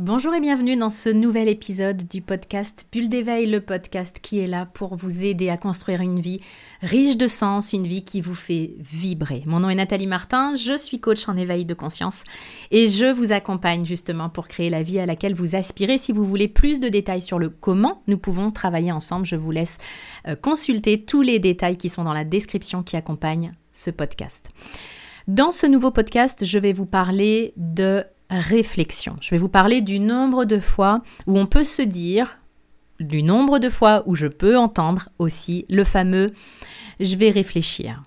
Bonjour et bienvenue dans ce nouvel épisode du podcast Bulle d'éveil, le podcast qui est là pour vous aider à construire une vie riche de sens, une vie qui vous fait vibrer. Mon nom est Nathalie Martin, je suis coach en éveil de conscience et je vous accompagne justement pour créer la vie à laquelle vous aspirez. Si vous voulez plus de détails sur le comment nous pouvons travailler ensemble, je vous laisse euh, consulter tous les détails qui sont dans la description qui accompagne ce podcast. Dans ce nouveau podcast, je vais vous parler de réflexion. Je vais vous parler du nombre de fois où on peut se dire, du nombre de fois où je peux entendre aussi le fameux je vais réfléchir.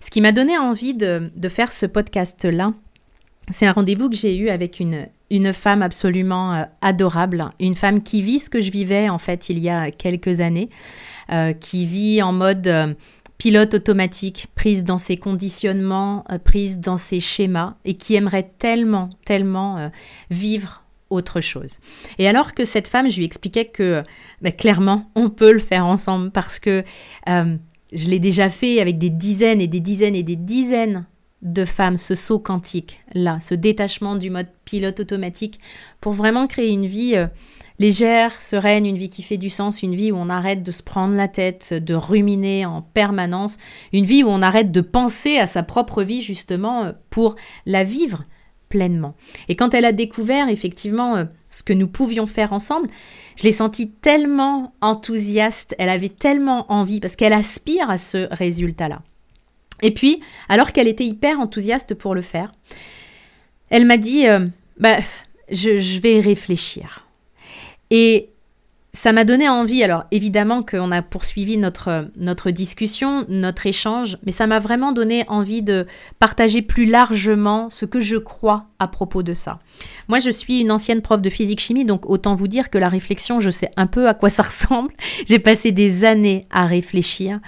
Ce qui m'a donné envie de, faire ce podcast-là, c'est un rendez-vous que j'ai eu avec une, une femme absolument euh, adorable, une femme qui vit ce que je vivais en fait il y a quelques années, euh, qui vit en mode... Euh, pilote automatique, prise dans ses conditionnements, euh, prise dans ses schémas, et qui aimerait tellement, tellement euh, vivre autre chose. Et alors que cette femme, je lui expliquais que bah, clairement, on peut le faire ensemble parce que euh, je l'ai déjà fait avec des dizaines et des dizaines et des dizaines de femmes, ce saut quantique, là, ce détachement du mode pilote automatique, pour vraiment créer une vie légère, sereine, une vie qui fait du sens, une vie où on arrête de se prendre la tête, de ruminer en permanence, une vie où on arrête de penser à sa propre vie justement euh, pour la vivre pleinement. Et quand elle a découvert effectivement euh, ce que nous pouvions faire ensemble, je l'ai sentie tellement enthousiaste, elle avait tellement envie parce qu'elle aspire à ce résultat-là. Et puis, alors qu'elle était hyper enthousiaste pour le faire, elle m'a dit, euh, bah, je vais réfléchir. Et ça m'a donné envie, alors évidemment qu'on a poursuivi notre, notre discussion, notre échange, mais ça m'a vraiment donné envie de partager plus largement ce que je crois à propos de ça. Moi, je suis une ancienne prof de physique-chimie, donc autant vous dire que la réflexion, je sais un peu à quoi ça ressemble. J'ai passé des années à réfléchir.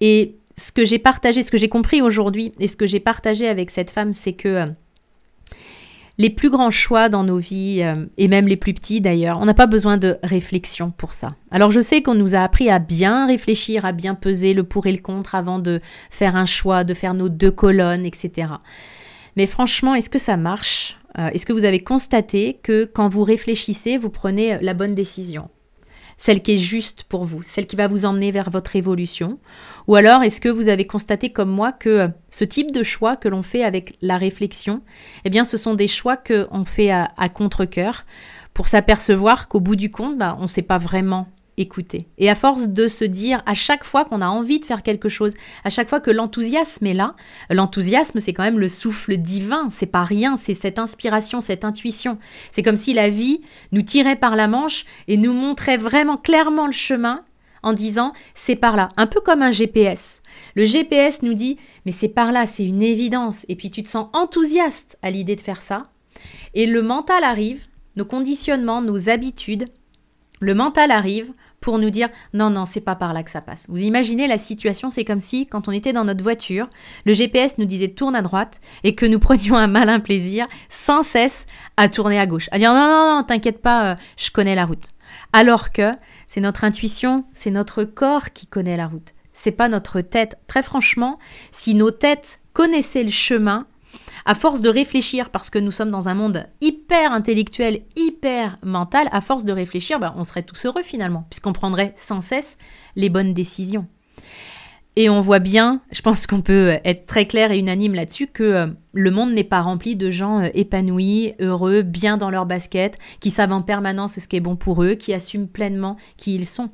Et ce que j'ai partagé, ce que j'ai compris aujourd'hui, et ce que j'ai partagé avec cette femme, c'est que les plus grands choix dans nos vies, euh, et même les plus petits d'ailleurs, on n'a pas besoin de réflexion pour ça. Alors je sais qu'on nous a appris à bien réfléchir, à bien peser le pour et le contre avant de faire un choix, de faire nos deux colonnes, etc. Mais franchement, est-ce que ça marche? Euh, Est-ce que vous avez constaté que quand vous réfléchissez, vous prenez la bonne décision? Celle qui est juste pour vous, celle qui va vous emmener vers votre évolution. Ou alors est-ce que vous avez constaté comme moi que ce type de choix que l'on fait avec la réflexion, eh bien ce sont des choix qu'on fait à, contre-coeur pour s'apercevoir qu'au bout du compte, bah, on ne sait pas vraiment écouter. Et à force de se dire à chaque fois qu'on a envie de faire quelque chose, à chaque fois que l'enthousiasme est là, l'enthousiasme c'est quand même le souffle divin, c'est pas rien, c'est cette inspiration, cette intuition. C'est comme si la vie nous tirait par la manche et nous montrait vraiment clairement le chemin en disant c'est par là, un peu comme un GPS. Le GPS nous dit mais c'est par là, c'est une évidence et puis tu te sens enthousiaste à l'idée de faire ça et le mental arrive, nos conditionnements, nos habitudes, le mental arrive, pour nous dire non, non, c'est pas par là que ça passe. Vous imaginez la situation, c'est comme si, quand on était dans notre voiture, le GPS nous disait tourne à droite et que nous prenions un malin plaisir sans cesse à tourner à gauche. À dire non, non, non, t'inquiète pas, euh, je connais la route. Alors que c'est notre intuition, c'est notre corps qui connaît la route. C'est pas notre tête. Très franchement, si nos têtes connaissaient le chemin, à force de réfléchir, parce que nous sommes dans un monde hyper intellectuel, hyper mental, à force de réfléchir, ben, on serait tous heureux finalement, puisqu'on prendrait sans cesse les bonnes décisions. Et on voit bien, je pense qu'on peut être très clair et unanime là-dessus, que euh, le monde n'est pas rempli de gens euh, épanouis, heureux, bien dans leur basket, qui savent en permanence ce qui est bon pour eux, qui assument pleinement qui ils sont.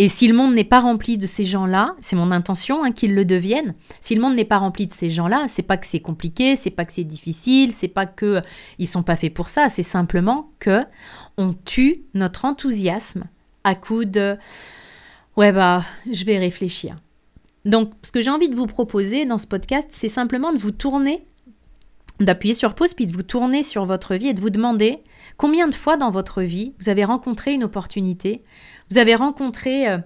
Et si le monde n'est pas rempli de ces gens-là, c'est mon intention hein, qu'ils le deviennent. Si le monde n'est pas rempli de ces gens-là, c'est pas que c'est compliqué, c'est pas que c'est difficile, c'est pas que euh, ils sont pas faits pour ça, c'est simplement que on tue notre enthousiasme à coup de ouais bah je vais réfléchir. Donc ce que j'ai envie de vous proposer dans ce podcast, c'est simplement de vous tourner d'appuyer sur pause puis de vous tourner sur votre vie et de vous demander combien de fois dans votre vie vous avez rencontré une opportunité vous avez rencontré euh,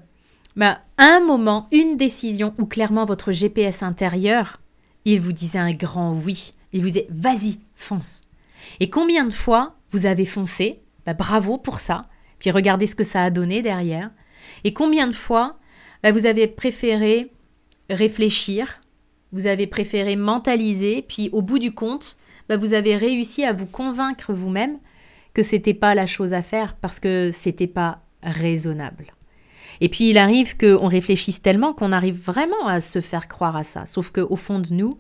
bah, un moment, une décision où clairement votre GPS intérieur, il vous disait un grand oui. Il vous disait vas-y, fonce. Et combien de fois vous avez foncé? Bah, Bravo pour ça. Puis regardez ce que ça a donné derrière. Et combien de fois bah, vous avez préféré réfléchir, vous avez préféré mentaliser, puis au bout du compte, vous avez réussi à vous convaincre vous-même que c'était pas la chose à faire parce que c'était pas raisonnable. Et puis il arrive qu'on réfléchisse tellement qu'on arrive vraiment à se faire croire à ça. Sauf qu'au fond de nous,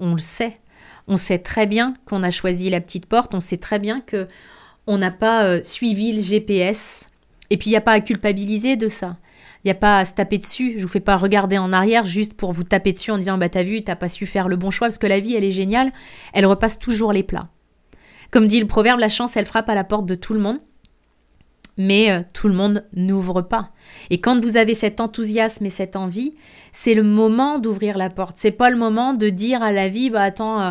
on le sait. On sait très bien qu'on a choisi la petite porte, on sait très bien que on n'a pas euh, suivi le GPS. Et puis il n'y a pas à culpabiliser de ça. Il n'y a pas à se taper dessus. Je vous fais pas regarder en arrière juste pour vous taper dessus en disant bah t'as vu, t'as pas su faire le bon choix parce que la vie elle est géniale. Elle repasse toujours les plats. Comme dit le proverbe, la chance elle frappe à la porte de tout le monde mais euh, tout le monde n'ouvre pas. Et quand vous avez cet enthousiasme et cette envie, c'est le moment d'ouvrir la porte. C'est pas le moment de dire à la vie, bah attends, euh,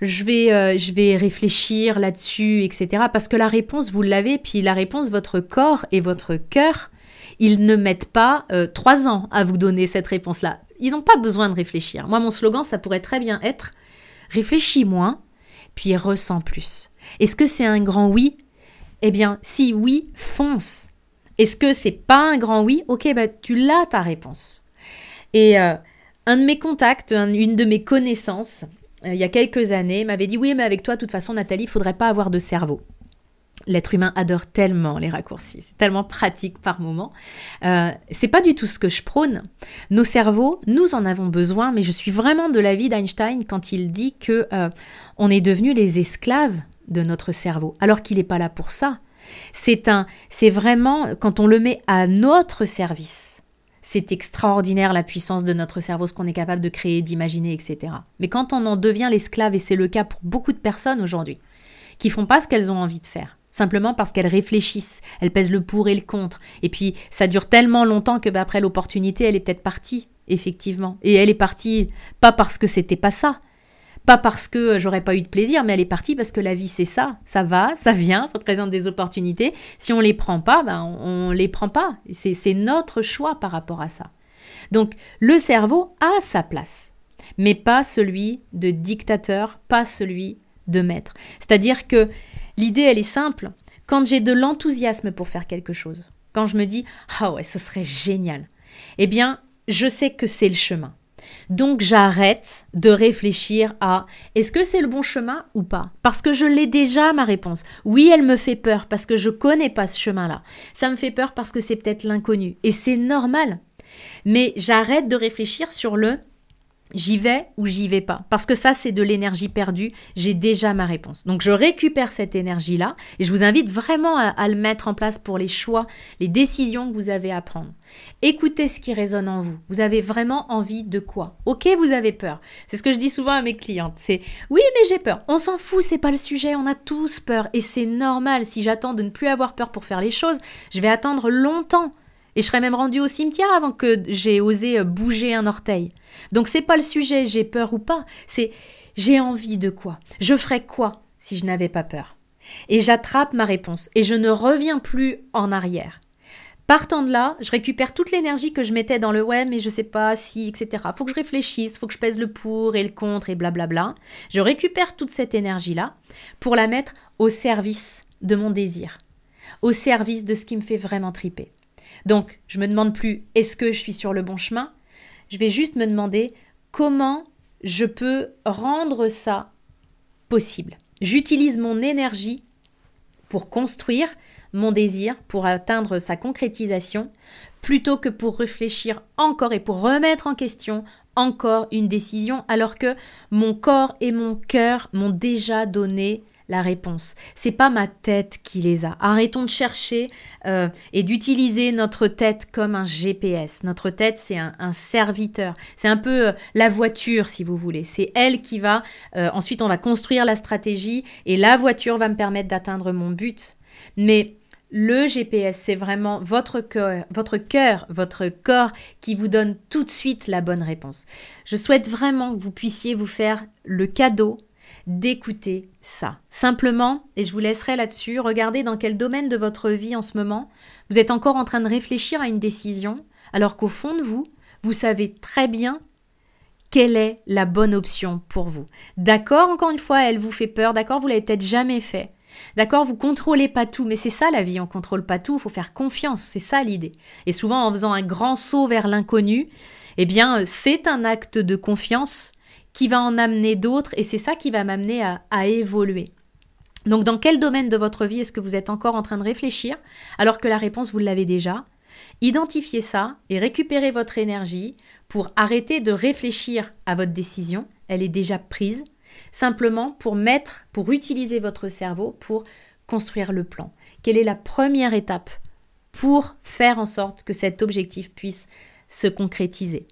je vais, euh, je vais réfléchir là-dessus, etc. Parce que la réponse, vous l'avez, puis la réponse, votre corps et votre cœur, ils ne mettent pas trois ans à vous donner cette réponse-là. Ils n'ont pas besoin de réfléchir. Moi, mon slogan, ça pourrait très bien être réfléchis moins, puis ressens plus. Est-ce que c'est un grand oui? Eh bien, si oui, fonce. Est-ce que c'est pas un grand oui? Ok, bah, tu l'as ta réponse. Et euh, un de mes contacts, une de mes connaissances, euh, il y a quelques années, m'avait dit Oui, mais avec toi, de toute façon, Nathalie, il faudrait pas avoir de cerveau. L'être humain adore tellement les raccourcis, c'est tellement pratique par moment. Euh, c'est pas du tout ce que je prône. Nos cerveaux, nous en avons besoin, mais je suis vraiment de l'avis d'Einstein quand il dit que on est devenus les esclaves de notre cerveau, alors qu'il n'est pas là pour ça. C'est un, c'est vraiment quand on le met à notre service. C'est extraordinaire la puissance de notre cerveau, ce qu'on est capable de créer, d'imaginer, etc. Mais quand on en devient l'esclave, et c'est le cas pour beaucoup de personnes aujourd'hui, qui font pas ce qu'elles ont envie de faire, simplement parce qu'elles réfléchissent, elles pèsent le pour et le contre, et puis ça dure tellement longtemps que bah, après l'opportunité, elle est peut-être partie, effectivement. Et elle est partie pas parce que c'était pas ça, pas parce que j'aurais pas eu de plaisir, mais elle est partie parce que la vie c'est ça. Ça va, ça vient, ça présente des opportunités. Si on les prend pas, ben on, les prend pas. C'est notre choix par rapport à ça. Donc le cerveau a sa place, mais pas celui de dictateur, pas celui de maître. C'est-à-dire que l'idée elle est simple. Quand j'ai de l'enthousiasme pour faire quelque chose, quand je me dis ah ouais ce serait génial, eh bien je sais que c'est le chemin. Donc j'arrête de réfléchir à est-ce que c'est le bon chemin ou pas? Parce que je l'ai déjà ma réponse. Oui, elle me fait peur parce que je connais pas ce chemin-là. Ça me fait peur parce que c'est peut-être l'inconnu et c'est normal. Mais j'arrête de réfléchir sur le J'y vais ou j'y vais pas. Parce que ça, c'est de l'énergie perdue. J'ai déjà ma réponse. Donc, je récupère cette énergie-là et je vous invite vraiment à, le mettre en place pour les choix, les décisions que vous avez à prendre. Écoutez ce qui résonne en vous. Vous avez vraiment envie de quoi? Ok, vous avez peur. C'est ce que je dis souvent à mes clientes. C'est oui, mais j'ai peur. On s'en fout, c'est pas le sujet. On a tous peur et c'est normal. Si j'attends de ne plus avoir peur pour faire les choses, je vais attendre longtemps. Et je serais même rendue au cimetière avant que j'ai osé euh, bouger un orteil. Donc c'est pas le sujet, j'ai peur ou pas, c'est j'ai envie de quoi? Je ferais quoi si je n'avais pas peur? Et j'attrape ma réponse et je ne reviens plus en arrière. Partant de là, je récupère toute l'énergie que je mettais dans le ouais, mais je sais pas si, etc. Faut que je réfléchisse, faut que je pèse le pour et le contre et blablabla. Je récupère toute cette énergie-là pour la mettre au service de mon désir, au service de ce qui me fait vraiment triper. Donc, je me demande plus est-ce que je suis sur le bon chemin? Je vais juste me demander comment je peux rendre ça possible. J'utilise mon énergie pour construire mon désir, pour atteindre sa concrétisation, plutôt que pour réfléchir encore et pour remettre en question encore une décision, alors que mon corps et mon cœur m'ont déjà donné la réponse. C'est pas ma tête qui les a. Arrêtons de chercher euh, et d'utiliser notre tête comme un GPS. Notre tête, c'est un, serviteur. C'est un peu euh, la voiture, si vous voulez. C'est elle qui va. Euh, ensuite, on va construire la stratégie et la voiture va me permettre d'atteindre mon but. Mais le GPS, c'est vraiment votre cœur, votre cœur, votre corps qui vous donne tout de suite la bonne réponse. Je souhaite vraiment que vous puissiez vous faire le cadeau d'écouter ça. Simplement, et je vous laisserai là-dessus, regardez dans quel domaine de votre vie en ce moment vous êtes encore en train de réfléchir à une décision, alors qu'au fond de vous, vous savez très bien quelle est la bonne option pour vous. D'accord, encore une fois, elle vous fait peur, d'accord, vous l'avez peut-être jamais fait. D'accord, vous contrôlez pas tout, mais c'est ça la vie, on contrôle pas tout, il faut faire confiance, c'est ça l'idée. Et souvent en faisant un grand saut vers l'inconnu, eh bien, c'est un acte de confiance qui va en amener d'autres et c'est ça qui va m'amener à, évoluer. Donc dans quel domaine de votre vie est-ce que vous êtes encore en train de réfléchir alors que la réponse, vous l'avez déjà? Identifiez ça et récupérez votre énergie pour arrêter de réfléchir à votre décision. Elle est déjà prise. Simplement pour mettre, pour utiliser votre cerveau pour construire le plan. Quelle est la première étape pour faire en sorte que cet objectif puisse se concrétiser?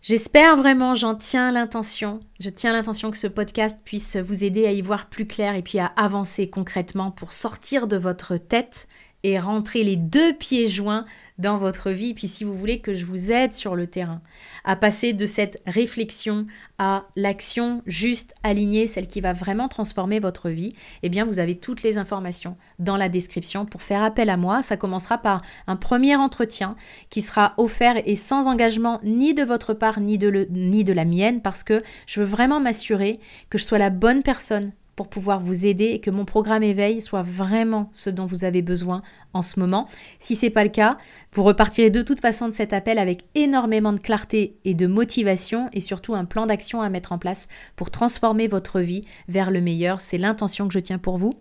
J'espère vraiment, j'en tiens l'intention, je tiens l'intention que ce podcast puisse vous aider à y voir plus clair et puis à avancer concrètement pour sortir de votre tête et rentrer les deux pieds joints dans votre vie. Puis si vous voulez que je vous aide sur le terrain à passer de cette réflexion à l'action juste alignée, celle qui va vraiment transformer votre vie, eh bien vous avez toutes les informations dans la description pour faire appel à moi. Ça commencera par un premier entretien qui sera offert et sans engagement ni de votre part ni de, le, ni de la mienne parce que je veux vraiment m'assurer que je sois la bonne personne pour pouvoir vous aider et que mon programme éveil soit vraiment ce dont vous avez besoin en ce moment. Si ce n'est pas le cas, vous repartirez de toute façon de cet appel avec énormément de clarté et de motivation et surtout un plan d'action à mettre en place pour transformer votre vie vers le meilleur. C'est l'intention que je tiens pour vous.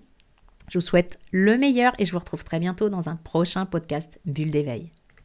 Je vous souhaite le meilleur et je vous retrouve très bientôt dans un prochain podcast Bulle d'éveil.